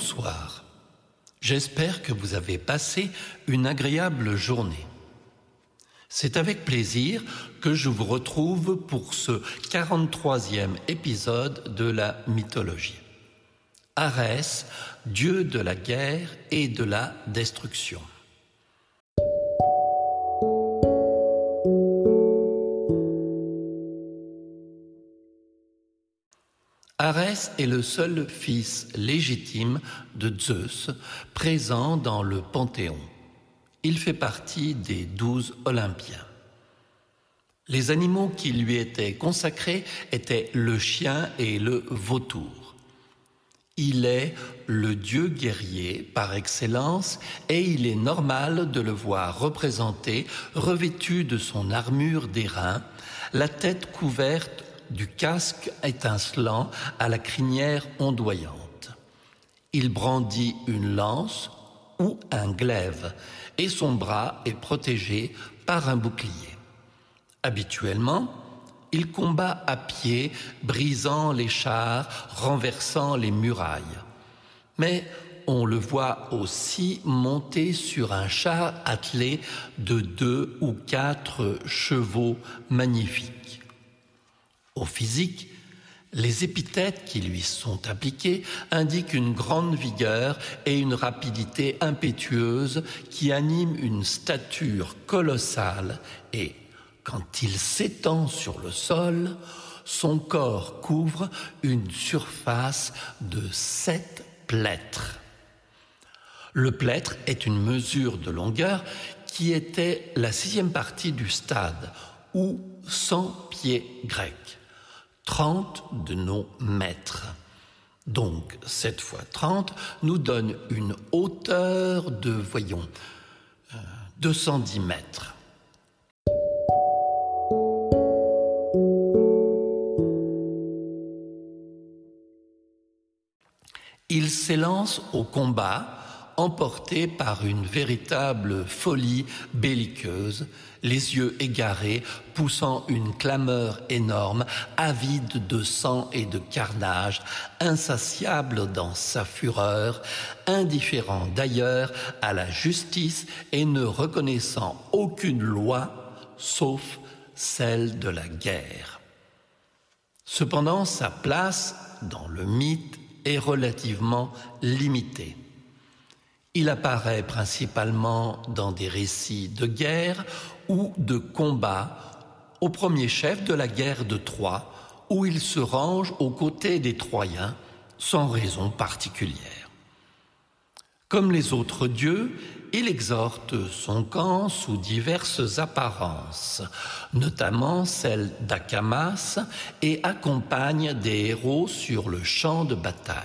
Bonsoir. J'espère que vous avez passé une agréable journée. C'est avec plaisir que je vous retrouve pour ce 43e épisode de la mythologie. Arès, dieu de la guerre et de la destruction. Arès est le seul fils légitime de Zeus présent dans le Panthéon. Il fait partie des douze Olympiens. Les animaux qui lui étaient consacrés étaient le chien et le vautour. Il est le dieu guerrier par excellence et il est normal de le voir représenté revêtu de son armure d'airain, la tête couverte du casque étincelant à la crinière ondoyante. Il brandit une lance ou un glaive et son bras est protégé par un bouclier. Habituellement, il combat à pied, brisant les chars, renversant les murailles. Mais on le voit aussi monter sur un char attelé de deux ou quatre chevaux magnifiques. Au physique, les épithètes qui lui sont appliquées indiquent une grande vigueur et une rapidité impétueuse qui animent une stature colossale et, quand il s'étend sur le sol, son corps couvre une surface de sept plêtres. Le plêtre est une mesure de longueur qui était la sixième partie du stade, ou 100 pieds grecs. 30 de nos mètres. Donc 7 fois 30 nous donne une hauteur de, voyons, 210 euh, mètres. Il s'élance au combat emporté par une véritable folie belliqueuse, les yeux égarés, poussant une clameur énorme, avide de sang et de carnage, insatiable dans sa fureur, indifférent d'ailleurs à la justice et ne reconnaissant aucune loi sauf celle de la guerre. Cependant, sa place dans le mythe est relativement limitée. Il apparaît principalement dans des récits de guerre ou de combat, au premier chef de la guerre de Troie, où il se range aux côtés des Troyens sans raison particulière. Comme les autres dieux, il exhorte son camp sous diverses apparences, notamment celle d'Akamas, et accompagne des héros sur le champ de bataille.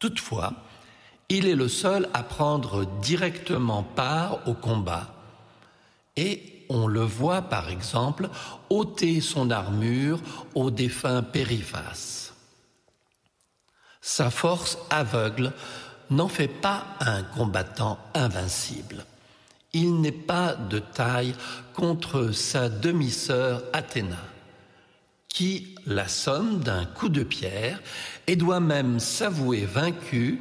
Toutefois, il est le seul à prendre directement part au combat. Et on le voit par exemple ôter son armure au défunt Périphas. Sa force aveugle n'en fait pas un combattant invincible. Il n'est pas de taille contre sa demi-sœur Athéna, qui la somme d'un coup de pierre et doit même s'avouer vaincue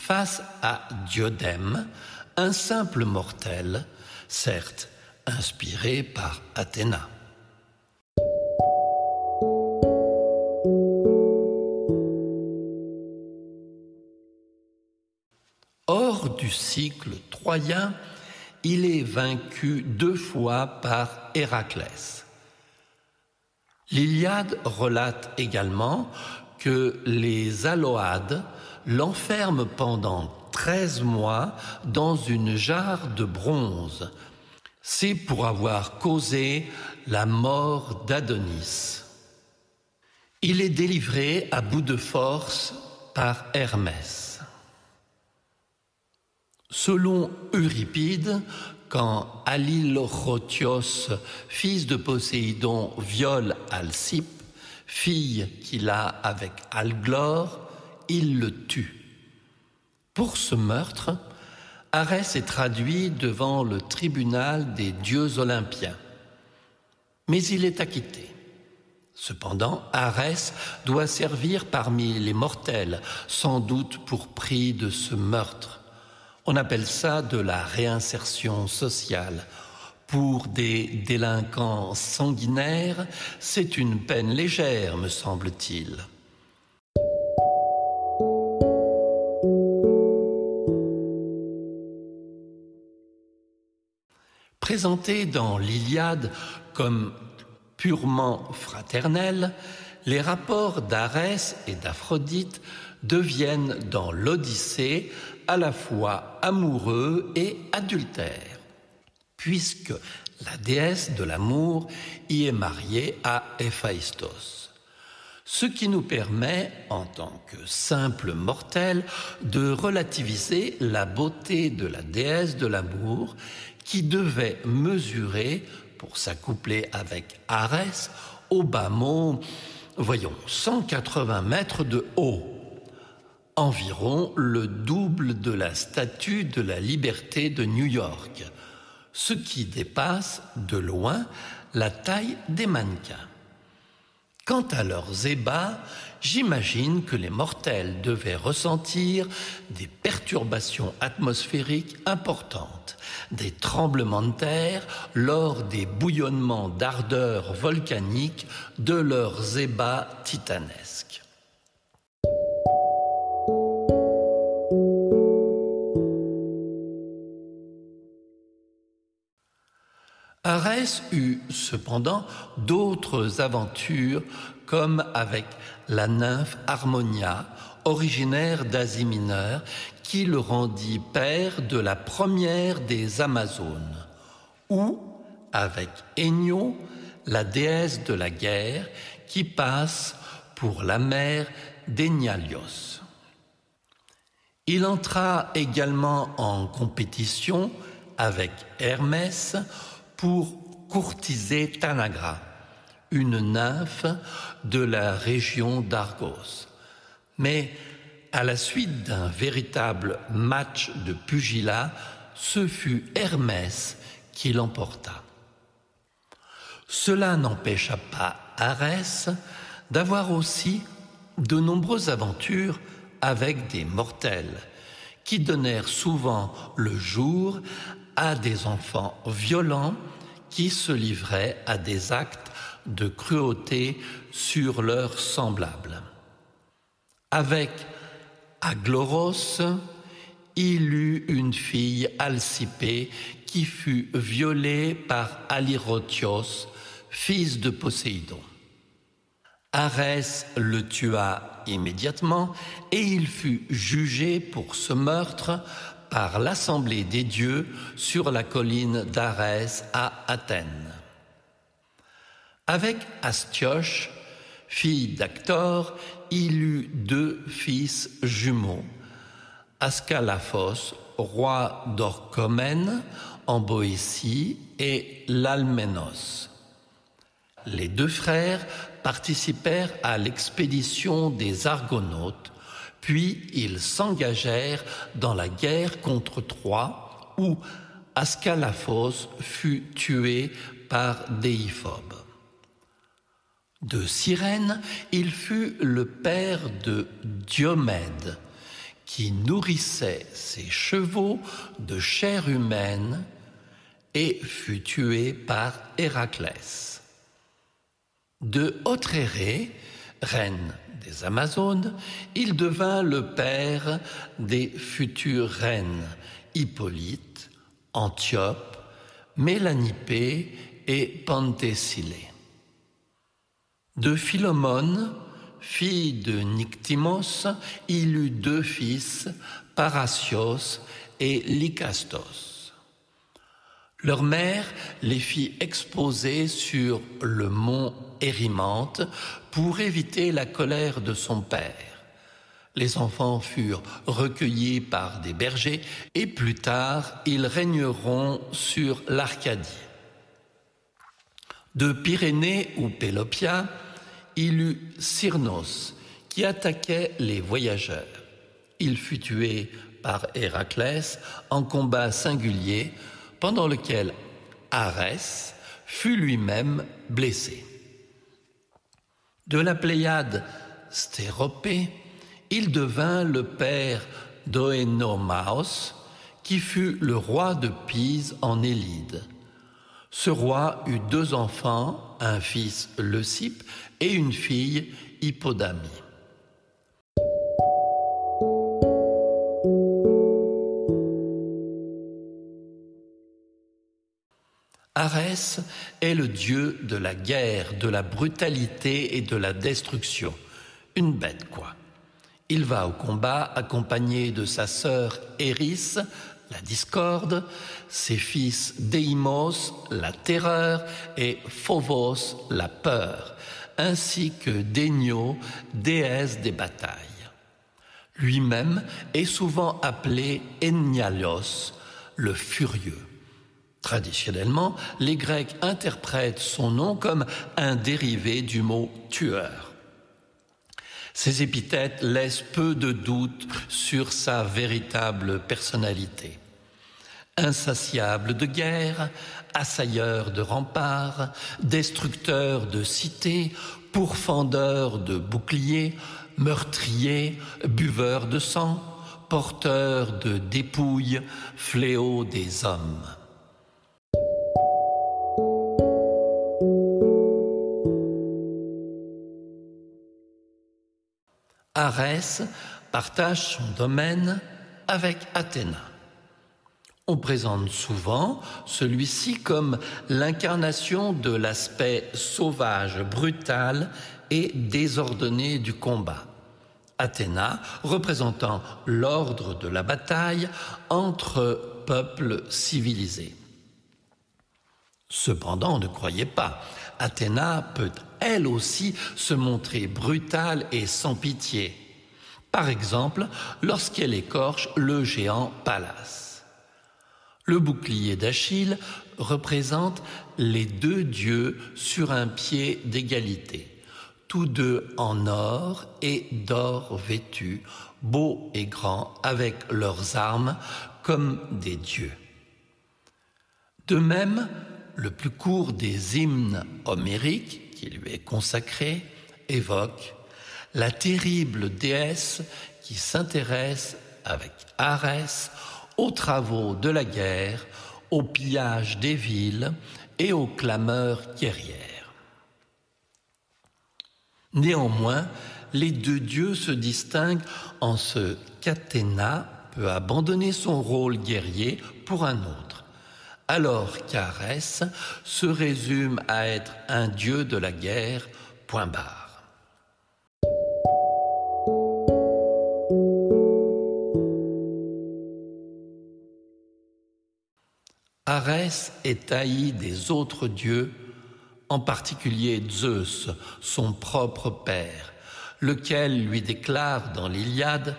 face à Diodème, un simple mortel, certes inspiré par Athéna. Hors du cycle troyen, il est vaincu deux fois par Héraclès. L'Iliade relate également que les Aloades l'enferme pendant 13 mois dans une jarre de bronze. C'est pour avoir causé la mort d'Adonis. Il est délivré à bout de force par Hermès. Selon Euripide, quand Alilochotios, fils de Poséidon, viole Alcippe, fille qu'il a avec Alglore, il le tue. Pour ce meurtre, Arès est traduit devant le tribunal des dieux olympiens. Mais il est acquitté. Cependant, Arès doit servir parmi les mortels, sans doute pour prix de ce meurtre. On appelle ça de la réinsertion sociale. Pour des délinquants sanguinaires, c'est une peine légère, me semble-t-il. Présenté dans l'Iliade comme purement fraternels, les rapports d'Arès et d'Aphrodite deviennent dans l'Odyssée à la fois amoureux et adultères, puisque la déesse de l'amour y est mariée à Héphaïstos. Ce qui nous permet, en tant que simple mortel, de relativiser la beauté de la déesse de l'amour qui devait mesurer pour s'accoupler avec Arès au bas mont, voyons, 180 mètres de haut, environ le double de la statue de la liberté de New York, ce qui dépasse de loin la taille des mannequins. Quant à leurs ébats, j'imagine que les mortels devaient ressentir des perturbations atmosphériques importantes, des tremblements de terre lors des bouillonnements d'ardeur volcanique de leurs ébats titanesques. Eut cependant d'autres aventures comme avec la nymphe Harmonia, originaire d'Asie mineure, qui le rendit père de la première des Amazones, ou avec Enyo, la déesse de la guerre, qui passe pour la mère d'Enyalios. Il entra également en compétition avec Hermès pour courtiser Tanagra, une nymphe de la région d'Argos. Mais à la suite d'un véritable match de pugilat, ce fut Hermès qui l'emporta. Cela n'empêcha pas Arès d'avoir aussi de nombreuses aventures avec des mortels qui donnèrent souvent le jour à des enfants violents qui se livraient à des actes de cruauté sur leurs semblables. Avec Agloros, il eut une fille Alcipée qui fut violée par Alirotios, fils de Poséidon. Arès le tua immédiatement et il fut jugé pour ce meurtre par l'Assemblée des dieux sur la colline d'Arès à Athènes. Avec Astioche, fille d'Actor, il eut deux fils jumeaux, Ascalaphos, roi d'Orchomène en Boétie, et l'Alménos. Les deux frères participèrent à l'expédition des Argonautes puis ils s'engagèrent dans la guerre contre Troie, où Ascalaphos fut tué par Déiphobe. De Cyrène, il fut le père de Diomède, qui nourrissait ses chevaux de chair humaine et fut tué par Héraclès. De Autréré, reine des Amazones, il devint le père des futures reines Hippolyte, Antiope, Mélanipée et Penthessilée. De Philomone, fille de Nyctimos, il eut deux fils, Parasios et Lycastos. Leur mère les fit exposer sur le mont Pour éviter la colère de son père. Les enfants furent recueillis par des bergers et plus tard ils régneront sur l'Arcadie. De Pyrénées ou Pélopia, il eut Cyrnos qui attaquait les voyageurs. Il fut tué par Héraclès en combat singulier pendant lequel Arès fut lui-même blessé. De la Pléiade Stéropée, il devint le père d'Oenomaos, qui fut le roi de Pise en Élide. Ce roi eut deux enfants, un fils Leucippe et une fille Hippodamie. Arès est le dieu de la guerre, de la brutalité et de la destruction. Une bête, quoi. Il va au combat accompagné de sa sœur Eris, la discorde, ses fils Deimos, la terreur, et Phobos, la peur, ainsi que Dénio, déesse des batailles. Lui-même est souvent appelé Enialios, le furieux. Traditionnellement, les Grecs interprètent son nom comme un dérivé du mot tueur. Ces épithètes laissent peu de doute sur sa véritable personnalité. Insatiable de guerre, assailleur de remparts, destructeur de cités, pourfendeur de boucliers, meurtrier, buveur de sang, porteur de dépouilles, fléau des hommes. Arès partage son domaine avec Athéna. On présente souvent celui-ci comme l'incarnation de l'aspect sauvage, brutal et désordonné du combat. Athéna représentant l'ordre de la bataille entre peuples civilisés. Cependant, ne croyez pas, Athéna peut elle aussi se montrer brutale et sans pitié. Par exemple, lorsqu'elle écorche le géant Pallas. Le bouclier d'Achille représente les deux dieux sur un pied d'égalité, tous deux en or et d'or vêtus, beaux et grands, avec leurs armes comme des dieux. De même, le plus court des hymnes homériques qui lui est consacré évoque la terrible déesse qui s'intéresse avec Arès aux travaux de la guerre, au pillage des villes et aux clameurs guerrières. Néanmoins, les deux dieux se distinguent en ce qu'Athéna peut abandonner son rôle guerrier pour un autre alors qu'Arès se résume à être un dieu de la guerre, point barre. Arès est haï des autres dieux, en particulier Zeus, son propre père, lequel lui déclare dans l'Iliade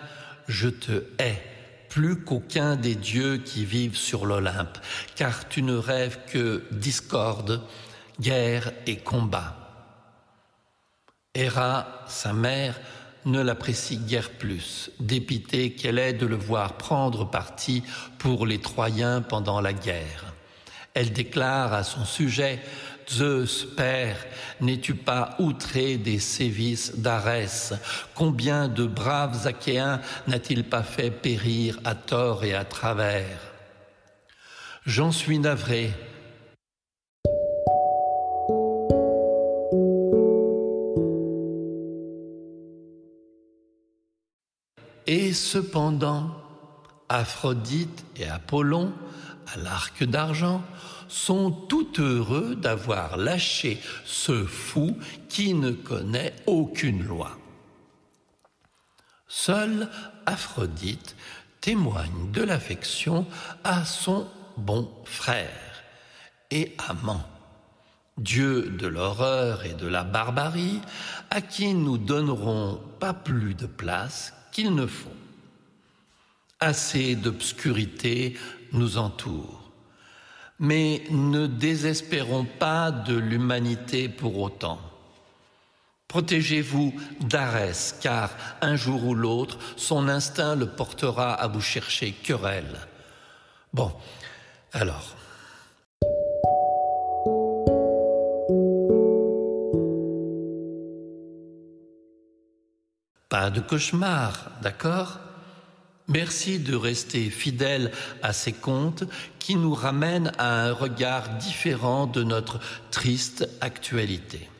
Je te hais plus qu'aucun des dieux qui vivent sur l'Olympe, car tu ne rêves que discorde, guerre et combat. Héra, sa mère, ne l'apprécie guère plus, dépitée qu'elle est de le voir prendre parti pour les Troyens pendant la guerre. Elle déclare à son sujet Zeus, Père, n'es-tu pas outré des sévices d'Arès? Combien de braves Achéens n'a-t-il pas fait périr à tort et à travers? J'en suis navré. Et cependant, Aphrodite et Apollon, à l'arc d'argent, sont tout heureux d'avoir lâché ce fou qui ne connaît aucune loi. Seule Aphrodite témoigne de l'affection à son bon frère et amant, Dieu de l'horreur et de la barbarie, à qui nous donnerons pas plus de place qu'il ne faut. Assez d'obscurité nous entoure. Mais ne désespérons pas de l'humanité pour autant. Protégez-vous d'Arès, car un jour ou l'autre, son instinct le portera à vous chercher querelle. Bon, alors. Pas de cauchemar, d'accord? Merci de rester fidèle à ces contes qui nous ramènent à un regard différent de notre triste actualité.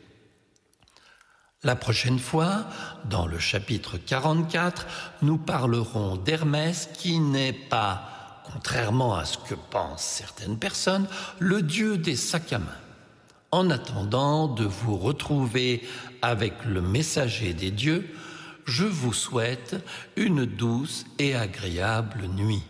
La prochaine fois, dans le chapitre 44, nous parlerons d'Hermès qui n'est pas, contrairement à ce que pensent certaines personnes, le dieu des sacs à main. En attendant de vous retrouver avec le messager des dieux, je vous souhaite une douce et agréable nuit.